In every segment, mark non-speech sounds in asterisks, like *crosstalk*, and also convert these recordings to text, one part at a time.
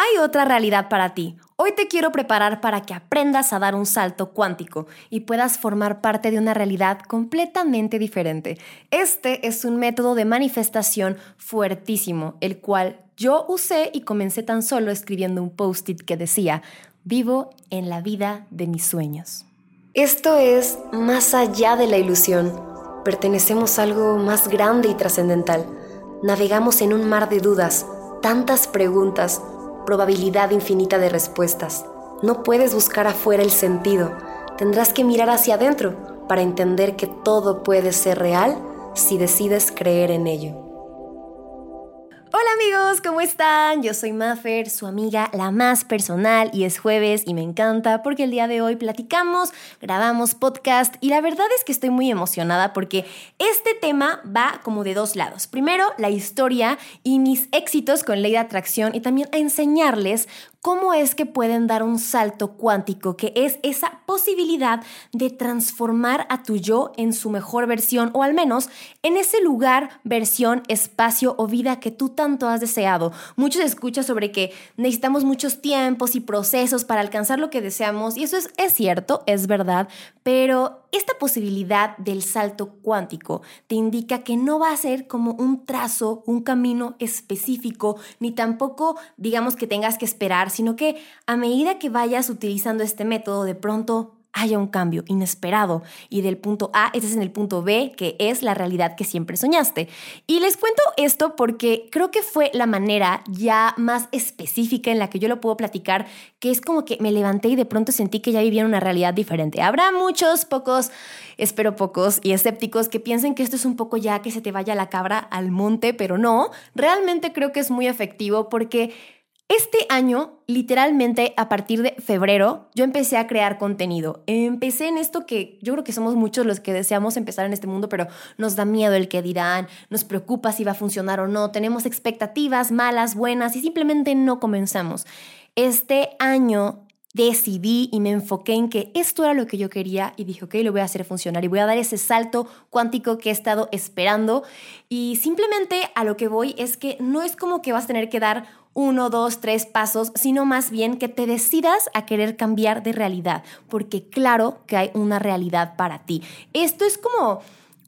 Hay otra realidad para ti. Hoy te quiero preparar para que aprendas a dar un salto cuántico y puedas formar parte de una realidad completamente diferente. Este es un método de manifestación fuertísimo, el cual yo usé y comencé tan solo escribiendo un post-it que decía, vivo en la vida de mis sueños. Esto es más allá de la ilusión. Pertenecemos a algo más grande y trascendental. Navegamos en un mar de dudas, tantas preguntas, probabilidad infinita de respuestas. No puedes buscar afuera el sentido, tendrás que mirar hacia adentro para entender que todo puede ser real si decides creer en ello. Amigos, ¿cómo están? Yo soy Maffer, su amiga la más personal y es jueves y me encanta porque el día de hoy platicamos, grabamos podcast y la verdad es que estoy muy emocionada porque este tema va como de dos lados. Primero, la historia y mis éxitos con ley de atracción y también a enseñarles cómo es que pueden dar un salto cuántico, que es esa posibilidad de transformar a tu yo en su mejor versión o al menos en ese lugar, versión, espacio o vida que tú tanto has deseado. Muchos escuchan sobre que necesitamos muchos tiempos y procesos para alcanzar lo que deseamos y eso es, es cierto, es verdad, pero esta posibilidad del salto cuántico te indica que no va a ser como un trazo, un camino específico, ni tampoco digamos que tengas que esperar, sino que a medida que vayas utilizando este método, de pronto haya un cambio inesperado y del punto A es en el punto B, que es la realidad que siempre soñaste. Y les cuento esto porque creo que fue la manera ya más específica en la que yo lo puedo platicar, que es como que me levanté y de pronto sentí que ya vivía una realidad diferente. Habrá muchos, pocos, espero pocos y escépticos que piensen que esto es un poco ya que se te vaya la cabra al monte, pero no, realmente creo que es muy efectivo porque este año, literalmente a partir de febrero, yo empecé a crear contenido. Empecé en esto que yo creo que somos muchos los que deseamos empezar en este mundo, pero nos da miedo el que dirán, nos preocupa si va a funcionar o no, tenemos expectativas malas, buenas y simplemente no comenzamos. Este año decidí y me enfoqué en que esto era lo que yo quería y dije, ok, lo voy a hacer funcionar y voy a dar ese salto cuántico que he estado esperando. Y simplemente a lo que voy es que no es como que vas a tener que dar uno, dos, tres pasos, sino más bien que te decidas a querer cambiar de realidad, porque claro que hay una realidad para ti. Esto es como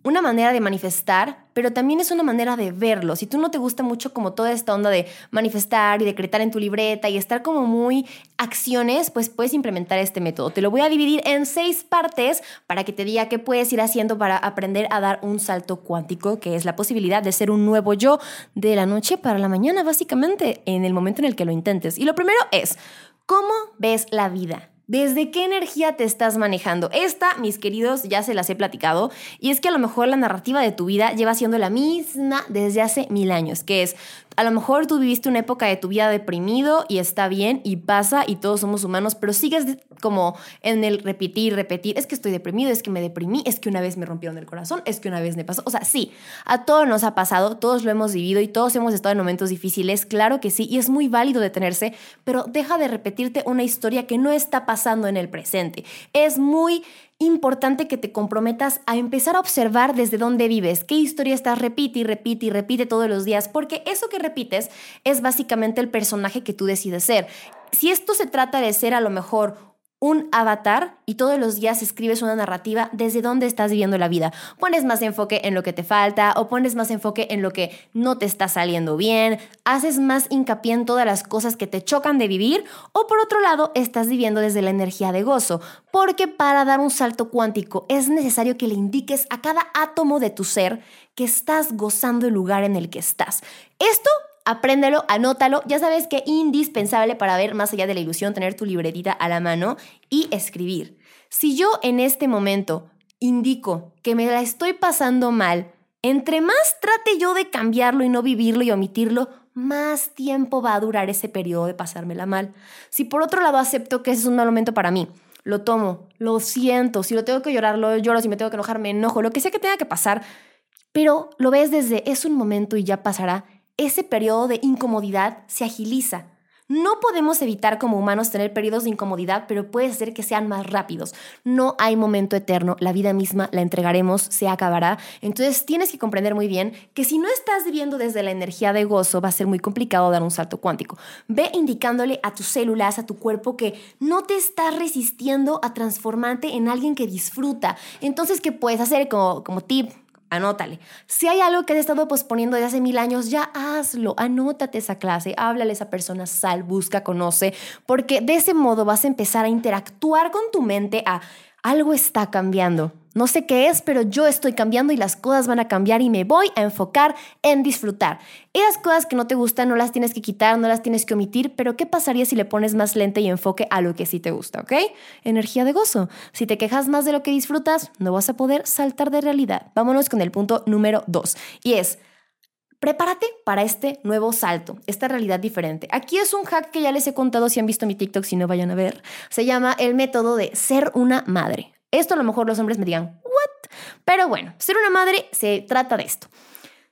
una manera de manifestar, pero también es una manera de verlo. Si tú no te gusta mucho como toda esta onda de manifestar y decretar en tu libreta y estar como muy acciones, pues puedes implementar este método. Te lo voy a dividir en seis partes para que te diga qué puedes ir haciendo para aprender a dar un salto cuántico, que es la posibilidad de ser un nuevo yo de la noche para la mañana, básicamente, en el momento en el que lo intentes. Y lo primero es, ¿cómo ves la vida? ¿Desde qué energía te estás manejando? Esta, mis queridos, ya se las he platicado, y es que a lo mejor la narrativa de tu vida lleva siendo la misma desde hace mil años, que es a lo mejor tú viviste una época de tu vida deprimido y está bien y pasa y todos somos humanos, pero sigues como en el repetir, repetir, es que estoy deprimido, es que me deprimí, es que una vez me rompieron el corazón, es que una vez me pasó. O sea, sí, a todos nos ha pasado, todos lo hemos vivido y todos hemos estado en momentos difíciles, claro que sí, y es muy válido detenerse, pero deja de repetirte una historia que no está pasando en el presente. Es muy importante que te comprometas a empezar a observar desde dónde vives, qué historia estás repite y repite y repite todos los días, porque eso que repites es básicamente el personaje que tú decides ser. Si esto se trata de ser a lo mejor un avatar y todos los días escribes una narrativa desde dónde estás viviendo la vida. Pones más enfoque en lo que te falta o pones más enfoque en lo que no te está saliendo bien, haces más hincapié en todas las cosas que te chocan de vivir o por otro lado estás viviendo desde la energía de gozo, porque para dar un salto cuántico es necesario que le indiques a cada átomo de tu ser que estás gozando el lugar en el que estás. Esto apréndelo, anótalo. Ya sabes que indispensable para ver más allá de la ilusión tener tu libretita a la mano y escribir. Si yo en este momento indico que me la estoy pasando mal, entre más trate yo de cambiarlo y no vivirlo y omitirlo, más tiempo va a durar ese periodo de pasármela mal. Si por otro lado acepto que ese es un mal momento para mí, lo tomo, lo siento, si lo tengo que llorar, lo lloro, si me tengo que enojar, me enojo, lo que sea que tenga que pasar, pero lo ves desde es un momento y ya pasará ese periodo de incomodidad se agiliza. No podemos evitar como humanos tener periodos de incomodidad, pero puede ser que sean más rápidos. No hay momento eterno, la vida misma la entregaremos, se acabará. Entonces tienes que comprender muy bien que si no estás viviendo desde la energía de gozo, va a ser muy complicado dar un salto cuántico. Ve indicándole a tus células, a tu cuerpo, que no te estás resistiendo a transformarte en alguien que disfruta. Entonces, ¿qué puedes hacer como, como tip? Anótale. Si hay algo que has estado posponiendo desde hace mil años, ya hazlo. Anótate esa clase, háblale a esa persona, sal, busca, conoce, porque de ese modo vas a empezar a interactuar con tu mente a algo está cambiando. No sé qué es, pero yo estoy cambiando y las cosas van a cambiar y me voy a enfocar en disfrutar. Esas cosas que no te gustan no las tienes que quitar, no las tienes que omitir, pero ¿qué pasaría si le pones más lente y enfoque a lo que sí te gusta, ok? Energía de gozo. Si te quejas más de lo que disfrutas, no vas a poder saltar de realidad. Vámonos con el punto número dos y es... Prepárate para este nuevo salto, esta realidad diferente. Aquí es un hack que ya les he contado si han visto mi TikTok, si no vayan a ver. Se llama el método de ser una madre. Esto a lo mejor los hombres me digan, ¿what? Pero bueno, ser una madre se trata de esto.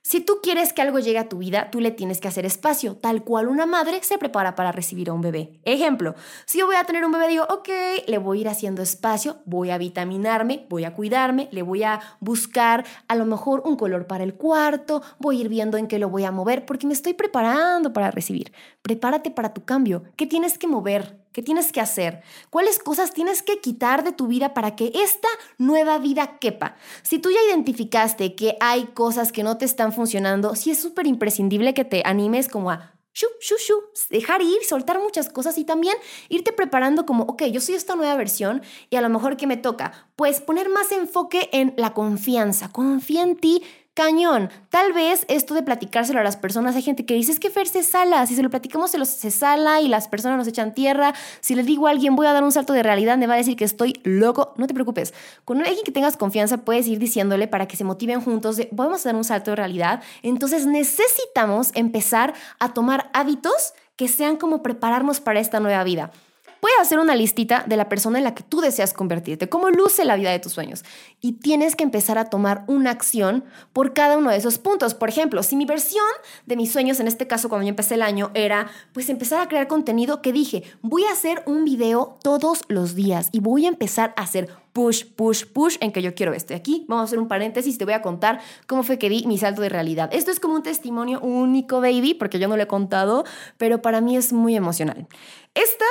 Si tú quieres que algo llegue a tu vida, tú le tienes que hacer espacio, tal cual una madre se prepara para recibir a un bebé. Ejemplo, si yo voy a tener un bebé, digo, ok, le voy a ir haciendo espacio, voy a vitaminarme, voy a cuidarme, le voy a buscar a lo mejor un color para el cuarto, voy a ir viendo en qué lo voy a mover, porque me estoy preparando para recibir. Prepárate para tu cambio. ¿Qué tienes que mover? ¿Qué tienes que hacer? ¿Cuáles cosas tienes que quitar de tu vida para que esta nueva vida quepa? Si tú ya identificaste que hay cosas que no te están funcionando, sí es súper imprescindible que te animes como a shu, shu, shu, dejar ir, soltar muchas cosas y también irte preparando como, ok, yo soy esta nueva versión y a lo mejor que me toca, pues poner más enfoque en la confianza. Confía en ti, cañón. Tal vez esto de platicárselo a las personas, hay gente que dice, es que Fer se sala, si se lo platicamos se, los, se sala y las personas nos echan tierra, si le digo a alguien voy a dar un salto de realidad, me va a decir que estoy loco, no te preocupes. Con alguien que tengas confianza puedes ir diciéndole para que se motiven juntos de, vamos a dar un salto de realidad. Entonces necesitamos empezar a tomar hábitos que sean como prepararnos para esta nueva vida. Puedes hacer una listita de la persona en la que tú deseas convertirte, cómo luce la vida de tus sueños. Y tienes que empezar a tomar una acción por cada uno de esos puntos. Por ejemplo, si mi versión de mis sueños, en este caso cuando yo empecé el año, era pues empezar a crear contenido que dije, voy a hacer un video todos los días y voy a empezar a hacer push, push, push en que yo quiero esto. aquí vamos a hacer un paréntesis, te voy a contar cómo fue que di mi salto de realidad. Esto es como un testimonio único, baby, porque yo no lo he contado, pero para mí es muy emocional. Esta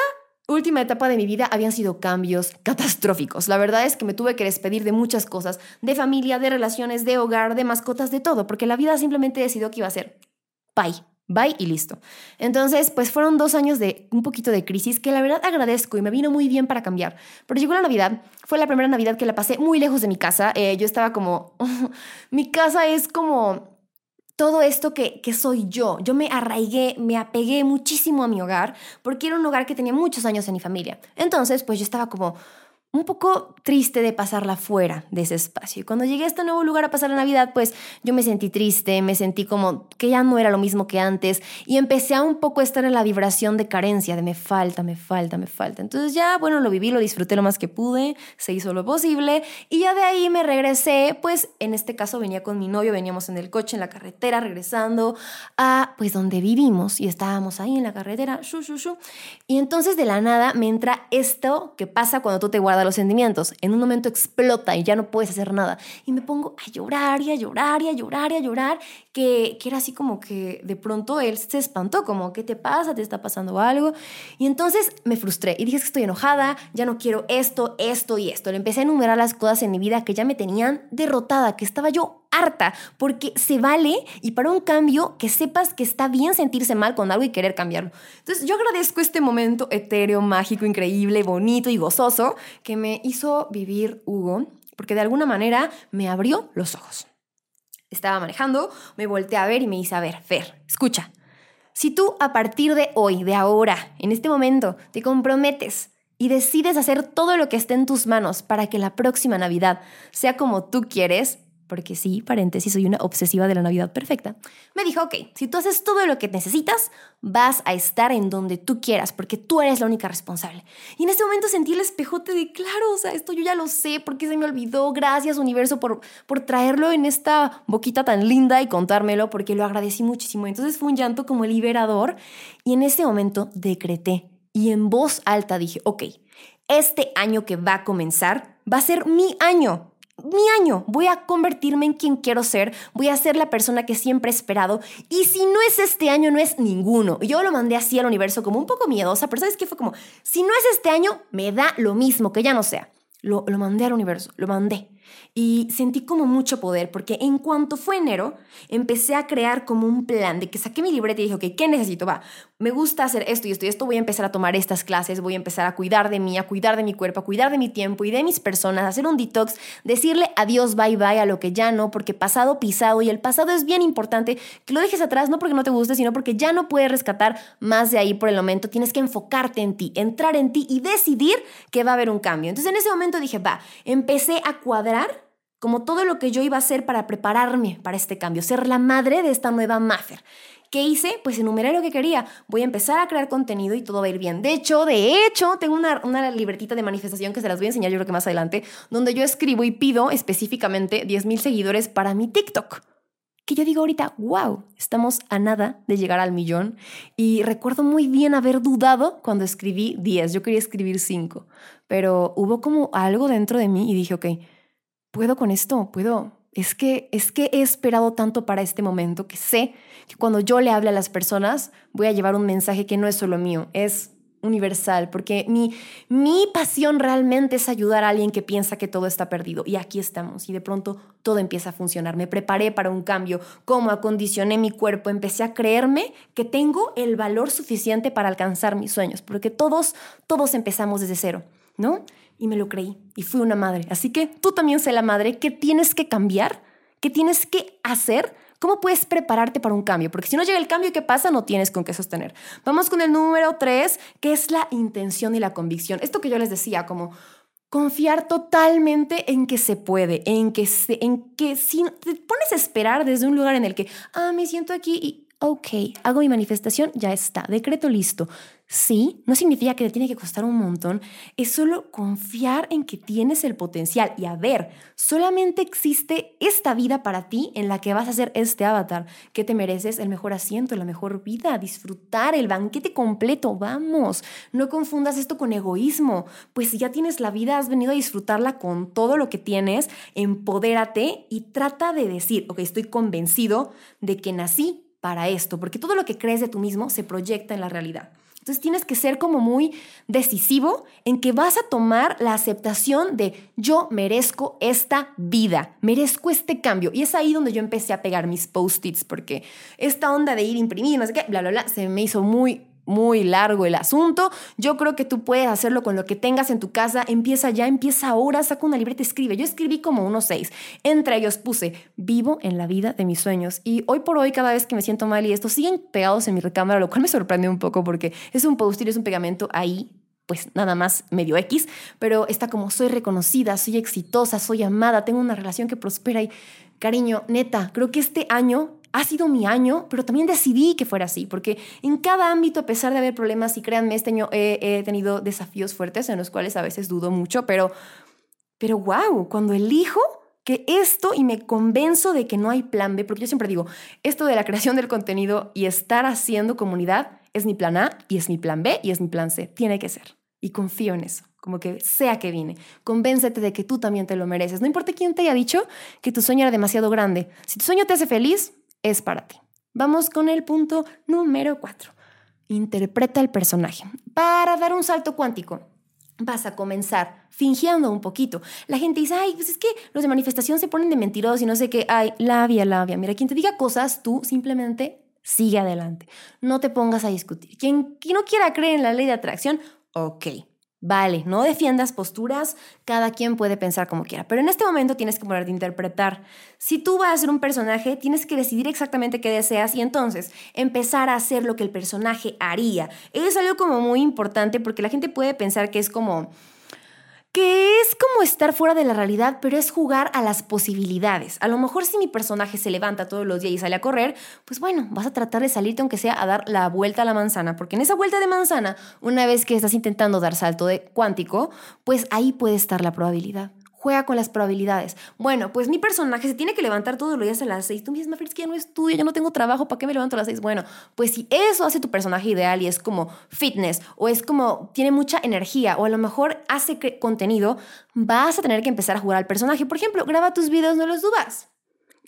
última etapa de mi vida habían sido cambios catastróficos. La verdad es que me tuve que despedir de muchas cosas, de familia, de relaciones, de hogar, de mascotas, de todo, porque la vida simplemente decidió que iba a ser bye. Bye y listo. Entonces, pues fueron dos años de un poquito de crisis que la verdad agradezco y me vino muy bien para cambiar. Pero llegó la Navidad, fue la primera Navidad que la pasé muy lejos de mi casa. Eh, yo estaba como, *laughs* mi casa es como todo esto que, que, soy yo. Yo me arraigué, me apegué muchísimo a mi hogar porque era un hogar que tenía muchos años en mi familia. Entonces, pues yo estaba como, un poco triste de pasarla fuera de ese espacio. Y cuando llegué a este nuevo lugar a pasar la Navidad, pues yo me sentí triste, me sentí como que ya no era lo mismo que antes y empecé a un poco estar en la vibración de carencia, de me falta, me falta, me falta. Entonces ya, bueno, lo viví, lo disfruté lo más que pude, se hizo lo posible y ya de ahí me regresé, pues en este caso venía con mi novio, veníamos en el coche, en la carretera, regresando a pues donde vivimos y estábamos ahí en la carretera, shu, shu, shu. y entonces de la nada me entra esto que pasa cuando tú te guardas los sentimientos. En un momento explota y ya no puedes hacer nada. Y me pongo a llorar y a llorar y a llorar y a llorar, que, que era así como que de pronto él se espantó, como, ¿qué te pasa? ¿Te está pasando algo? Y entonces me frustré y dije estoy enojada, ya no quiero esto, esto y esto. Le empecé a enumerar las cosas en mi vida que ya me tenían derrotada, que estaba yo harta, porque se vale y para un cambio que sepas que está bien sentirse mal con algo y querer cambiarlo. Entonces yo agradezco este momento etéreo, mágico, increíble, bonito y gozoso que me hizo vivir Hugo, porque de alguna manera me abrió los ojos. Estaba manejando, me volteé a ver y me hice a ver, Fer, escucha. Si tú a partir de hoy, de ahora, en este momento, te comprometes y decides hacer todo lo que esté en tus manos para que la próxima Navidad sea como tú quieres, porque sí, paréntesis, soy una obsesiva de la Navidad perfecta, me dijo, ok, si tú haces todo lo que necesitas, vas a estar en donde tú quieras, porque tú eres la única responsable. Y en ese momento sentí el espejote de, claro, o sea, esto yo ya lo sé, porque se me olvidó, gracias universo por, por traerlo en esta boquita tan linda y contármelo, porque lo agradecí muchísimo. Entonces fue un llanto como liberador y en ese momento decreté y en voz alta dije, ok, este año que va a comenzar va a ser mi año mi año, voy a convertirme en quien quiero ser, voy a ser la persona que siempre he esperado y si no es este año, no es ninguno. Yo lo mandé así al universo como un poco miedosa, pero ¿sabes qué? Fue como, si no es este año, me da lo mismo, que ya no sea. Lo, lo mandé al universo, lo mandé y sentí como mucho poder porque en cuanto fue enero empecé a crear como un plan de que saqué mi libreta y dije, ok, ¿qué necesito? Va, me gusta hacer esto y esto y esto, voy a empezar a tomar estas clases, voy a empezar a cuidar de mí, a cuidar de mi cuerpo, a cuidar de mi tiempo y de mis personas, hacer un detox, decirle adiós, bye bye a lo que ya no, porque pasado pisado y el pasado es bien importante que lo dejes atrás, no porque no te guste, sino porque ya no puedes rescatar más de ahí por el momento, tienes que enfocarte en ti, entrar en ti y decidir que va a haber un cambio. Entonces en ese momento dije, va, empecé a cuadrar como todo lo que yo iba a hacer para prepararme para este cambio, ser la madre de esta nueva Maffer. ¿Qué hice? Pues enumeré lo que quería. Voy a empezar a crear contenido y todo va a ir bien. De hecho, de hecho, tengo una, una libretita de manifestación que se las voy a enseñar yo creo que más adelante, donde yo escribo y pido específicamente 10.000 seguidores para mi TikTok. Que yo digo ahorita, wow, estamos a nada de llegar al millón. Y recuerdo muy bien haber dudado cuando escribí 10. Yo quería escribir 5. Pero hubo como algo dentro de mí y dije, ok, puedo con esto, puedo. Es que, es que he esperado tanto para este momento que sé que cuando yo le hable a las personas voy a llevar un mensaje que no es solo mío, es universal, porque mi, mi pasión realmente es ayudar a alguien que piensa que todo está perdido. Y aquí estamos, y de pronto todo empieza a funcionar. Me preparé para un cambio, cómo acondicioné mi cuerpo, empecé a creerme que tengo el valor suficiente para alcanzar mis sueños, porque todos, todos empezamos desde cero, ¿no? Y me lo creí y fui una madre. Así que tú también sé la madre que tienes que cambiar, que tienes que hacer. ¿Cómo puedes prepararte para un cambio? Porque si no llega el cambio, ¿qué pasa? No tienes con qué sostener. Vamos con el número tres, que es la intención y la convicción. Esto que yo les decía, como confiar totalmente en que se puede, en que, en que si te pones a esperar desde un lugar en el que, ah, me siento aquí y ok, hago mi manifestación, ya está, decreto listo. Sí, no significa que te tiene que costar un montón, es solo confiar en que tienes el potencial y a ver, solamente existe esta vida para ti en la que vas a ser este avatar, que te mereces el mejor asiento, la mejor vida, disfrutar el banquete completo, vamos, no confundas esto con egoísmo, pues si ya tienes la vida, has venido a disfrutarla con todo lo que tienes, empodérate y trata de decir, ok, estoy convencido de que nací para esto, porque todo lo que crees de tú mismo se proyecta en la realidad. Entonces tienes que ser como muy decisivo en que vas a tomar la aceptación de yo merezco esta vida, merezco este cambio. Y es ahí donde yo empecé a pegar mis post-its, porque esta onda de ir a imprimir, no sé qué, bla, bla, bla, se me hizo muy muy largo el asunto. Yo creo que tú puedes hacerlo con lo que tengas en tu casa. Empieza ya, empieza ahora, saca una libreta, escribe. Yo escribí como unos seis. Entre ellos puse, vivo en la vida de mis sueños. Y hoy por hoy, cada vez que me siento mal y esto, siguen pegados en mi recámara, lo cual me sorprende un poco porque es un post-it, es un pegamento ahí pues nada más medio X, pero está como soy reconocida, soy exitosa, soy amada, tengo una relación que prospera y cariño, neta, creo que este año ha sido mi año, pero también decidí que fuera así, porque en cada ámbito, a pesar de haber problemas, y créanme, este año he, tenido desafíos fuertes en los cuales a veces dudo mucho, pero, pero wow, cuando elijo que esto y me convenzo de que no hay plan B, porque yo siempre digo, esto de la creación del contenido y estar haciendo comunidad es mi plan A y es mi plan B y es mi plan C, tiene que ser. Y confío en eso, como que sea que viene. Convéncete de que tú también te lo mereces. No importa quién te haya dicho que tu sueño era demasiado grande. Si tu sueño te hace feliz, es para ti. Vamos con el punto número 4. Interpreta el personaje. Para dar un salto cuántico, vas a comenzar fingiendo un poquito. La gente dice, ay, pues es que los de manifestación se ponen de mentirosos y no sé qué. Ay, labia, labia. Mira, quien te diga cosas, tú simplemente sigue adelante. No te pongas a discutir. Quien, quien no quiera creer en la ley de atracción, ok, Vale, no defiendas posturas, cada quien puede pensar como quiera, pero en este momento tienes que poner de interpretar. Si tú vas a ser un personaje, tienes que decidir exactamente qué deseas y entonces empezar a hacer lo que el personaje haría. Es algo como muy importante porque la gente puede pensar que es como que es como estar fuera de la realidad, pero es jugar a las posibilidades. A lo mejor si mi personaje se levanta todos los días y sale a correr, pues bueno, vas a tratar de salirte aunque sea a dar la vuelta a la manzana, porque en esa vuelta de manzana, una vez que estás intentando dar salto de cuántico, pues ahí puede estar la probabilidad. Con las probabilidades. Bueno, pues mi personaje se tiene que levantar todos los días a las seis. Tú misma, es que ya no estudio, ya no tengo trabajo, ¿para qué me levanto a las seis? Bueno, pues si eso hace tu personaje ideal y es como fitness o es como tiene mucha energía o a lo mejor hace contenido, vas a tener que empezar a jugar al personaje. Por ejemplo, graba tus videos, no los subas.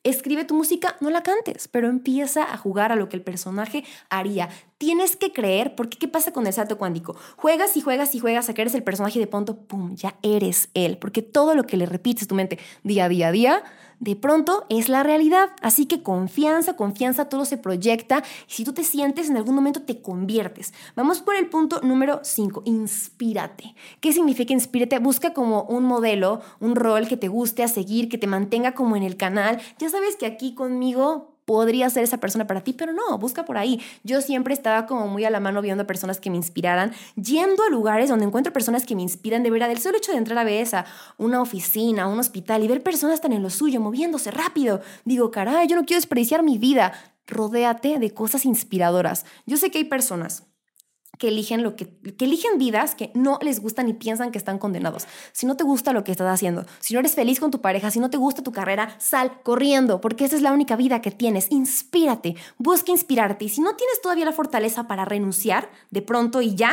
Escribe tu música, no la cantes, pero empieza a jugar a lo que el personaje haría. Tienes que creer, porque ¿qué pasa con el salto cuántico? Juegas y juegas y juegas a que eres el personaje de pronto, ¡pum!, ya eres él, porque todo lo que le repites tu mente día a día a día, de pronto es la realidad. Así que confianza, confianza, todo se proyecta y si tú te sientes, en algún momento te conviertes. Vamos por el punto número 5, inspírate. ¿Qué significa inspírate? Busca como un modelo, un rol que te guste a seguir, que te mantenga como en el canal. Ya sabes que aquí conmigo podría ser esa persona para ti, pero no, busca por ahí. Yo siempre estaba como muy a la mano viendo personas que me inspiraran, yendo a lugares donde encuentro personas que me inspiran de verdad. El solo hecho de entrar a veces a una oficina, a un hospital y ver personas tan en lo suyo, moviéndose rápido, digo, caray, yo no quiero desperdiciar mi vida. Rodéate de cosas inspiradoras. Yo sé que hay personas que eligen lo que, que eligen vidas que no les gustan y piensan que están condenados. Si no te gusta lo que estás haciendo, si no eres feliz con tu pareja, si no te gusta tu carrera, sal corriendo, porque esa es la única vida que tienes. Inspírate, busca inspirarte. Y si no tienes todavía la fortaleza para renunciar de pronto y ya,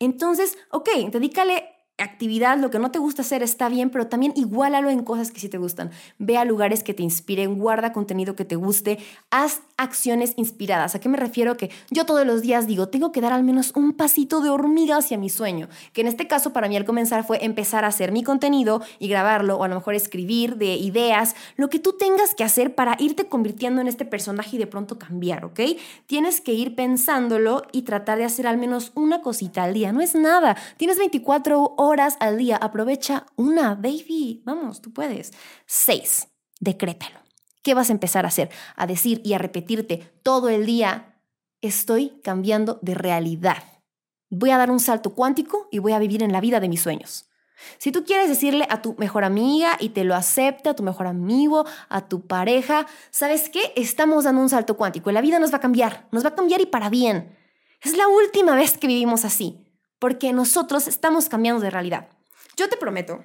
entonces, ok, dedícale actividad, lo que no te gusta hacer está bien, pero también igualalo en cosas que sí te gustan. Ve a lugares que te inspiren, guarda contenido que te guste, haz acciones inspiradas. ¿A qué me refiero? Que yo todos los días digo, tengo que dar al menos un pasito de hormiga hacia mi sueño, que en este caso para mí al comenzar fue empezar a hacer mi contenido y grabarlo, o a lo mejor escribir de ideas, lo que tú tengas que hacer para irte convirtiendo en este personaje y de pronto cambiar, ¿ok? Tienes que ir pensándolo y tratar de hacer al menos una cosita al día. No es nada. Tienes 24 horas horas al día. Aprovecha una, baby. Vamos, tú puedes. Seis, decrétalo. ¿Qué vas a empezar a hacer? A decir y a repetirte todo el día, estoy cambiando de realidad. Voy a dar un salto cuántico y voy a vivir en la vida de mis sueños. Si tú quieres decirle a tu mejor amiga y te lo acepta, a tu mejor amigo, a tu pareja, ¿sabes qué? Estamos dando un salto cuántico. La vida nos va a cambiar, nos va a cambiar y para bien. Es la última vez que vivimos así porque nosotros estamos cambiando de realidad. Yo te prometo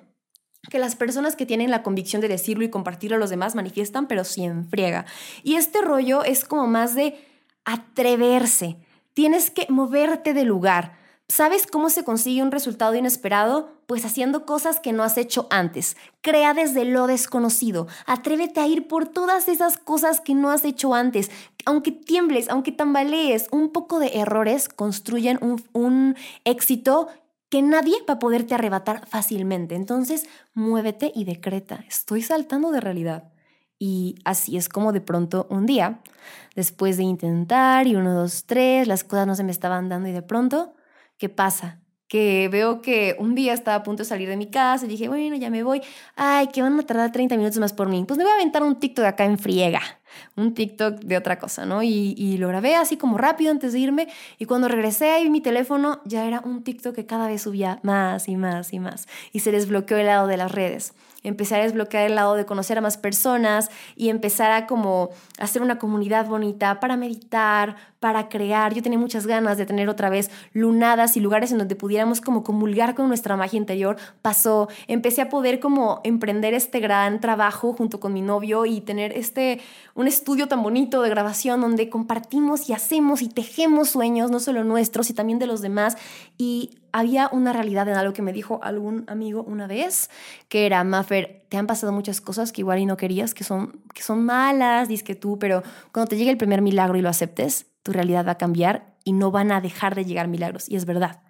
que las personas que tienen la convicción de decirlo y compartirlo a los demás manifiestan, pero sin friega. Y este rollo es como más de atreverse. Tienes que moverte de lugar. ¿Sabes cómo se consigue un resultado inesperado? Pues haciendo cosas que no has hecho antes. Crea desde lo desconocido. Atrévete a ir por todas esas cosas que no has hecho antes. Aunque tiembles, aunque tambalees, un poco de errores construyen un, un éxito que nadie va a poderte arrebatar fácilmente. Entonces, muévete y decreta. Estoy saltando de realidad. Y así es como de pronto un día, después de intentar y uno, dos, tres, las cosas no se me estaban dando y de pronto ¿qué pasa? Que veo que un día estaba a punto de salir de mi casa y dije, bueno, ya me voy. Ay, que van a tardar 30 minutos más por mí. Pues me voy a aventar un TikTok acá en friega, un TikTok de otra cosa, ¿no? Y, y lo grabé así como rápido antes de irme. Y cuando regresé ahí mi teléfono, ya era un TikTok que cada vez subía más y más y más. Y se desbloqueó el lado de las redes empecé a desbloquear el lado de conocer a más personas y empezar a como hacer una comunidad bonita para meditar, para crear. Yo tenía muchas ganas de tener otra vez lunadas y lugares en donde pudiéramos como comulgar con nuestra magia interior. Pasó, empecé a poder como emprender este gran trabajo junto con mi novio y tener este un estudio tan bonito de grabación donde compartimos y hacemos y tejemos sueños, no solo nuestros y también de los demás y había una realidad en algo que me dijo algún amigo una vez, que era, Maffer, te han pasado muchas cosas que igual y no querías, que son, que son malas, dices que tú, pero cuando te llegue el primer milagro y lo aceptes, tu realidad va a cambiar y no van a dejar de llegar milagros. Y es verdad.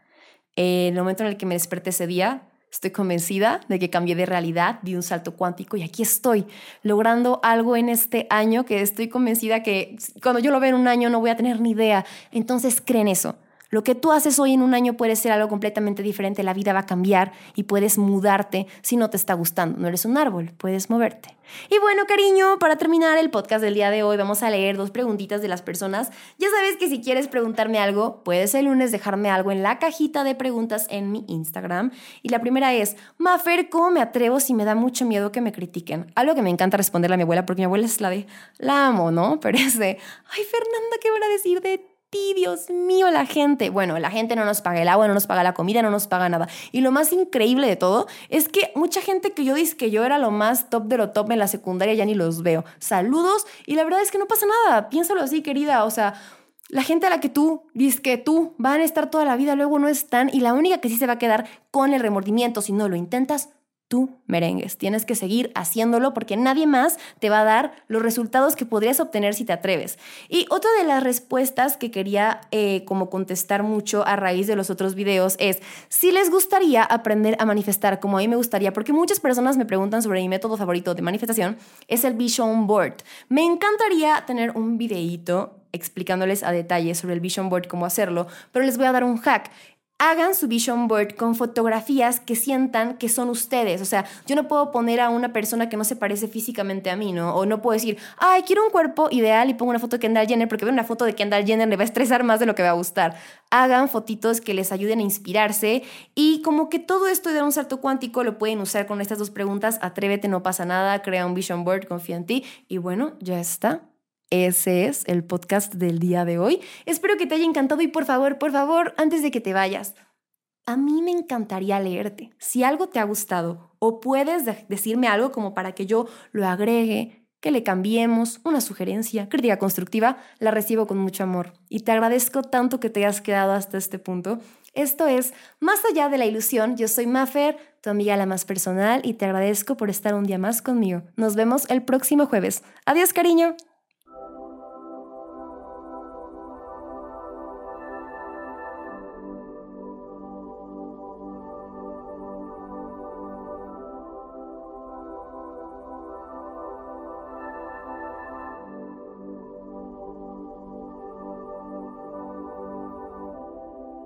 En el momento en el que me desperté ese día, estoy convencida de que cambié de realidad, di un salto cuántico y aquí estoy, logrando algo en este año que estoy convencida que cuando yo lo vea en un año no voy a tener ni idea. Entonces creen eso Lo que tú haces hoy en un año puede ser algo completamente diferente, la vida va a cambiar y puedes mudarte si no te está gustando. No eres un árbol, puedes moverte. Y bueno, cariño, para terminar el podcast del día de hoy vamos a leer dos preguntitas de las personas. Ya sabes que si quieres preguntarme algo, puedes el lunes dejarme algo en la cajita de preguntas en mi Instagram. Y la primera es, Mafer, ¿cómo me atrevo si me da mucho miedo que me critiquen? Algo que me encanta responderle a mi abuela, porque mi abuela es la de, la amo, ¿no? *laughs* Pero es de, ay Fernanda, ¿qué van a decir de Dios mío, la gente. Bueno, la gente no nos paga el agua, no nos paga la comida, no nos paga nada. Y lo más increíble de todo es que mucha gente que yo dije que yo era lo más top de lo top en la secundaria ya ni los veo. Saludos y la verdad es que no pasa nada. Piénsalo así, querida. O sea, la gente a la que tú dices que tú van a estar toda la vida, luego no están y la única que sí se va a quedar con el remordimiento si no lo intentas tú merengues. Tienes que seguir haciéndolo porque nadie más te va a dar los resultados que podrías obtener si te atreves. Y otra de las respuestas que quería eh, como contestar mucho a raíz de los otros videos es si les gustaría aprender a manifestar como a mí me gustaría, porque muchas personas me preguntan sobre mi método favorito de manifestación, es el Vision Board. Me encantaría tener un videíto explicándoles a detalle sobre el Vision Board, cómo hacerlo, pero les voy a dar un hack hagan su vision board con fotografías que sientan que son ustedes. O sea, yo no puedo poner a una persona que no se parece físicamente a mí, ¿no? O no puedo decir, ay, quiero un cuerpo ideal y pongo una foto de Kendall Jenner porque ver una foto de Kendall Jenner le va a estresar más de lo que va a gustar. Hagan fotitos que les ayuden a inspirarse y como que todo esto de un salto cuántico lo pueden usar con estas dos preguntas. Atrévete, no pasa nada, crea un vision board, confía en ti y bueno, ya está. Ese es el podcast del día de hoy. Espero que te haya encantado y por favor, por favor, antes de que te vayas, a mí me encantaría leerte. Si algo te ha gustado o puedes decirme algo como para que yo lo agregue, que le cambiemos, una sugerencia, crítica constructiva, la recibo con mucho amor. Y te agradezco tanto que te hayas quedado hasta este punto. Esto es Más allá de la ilusión. Yo soy Mafer, tu amiga la más personal, y te agradezco por estar un día más conmigo. Nos vemos el próximo jueves. Adiós, cariño.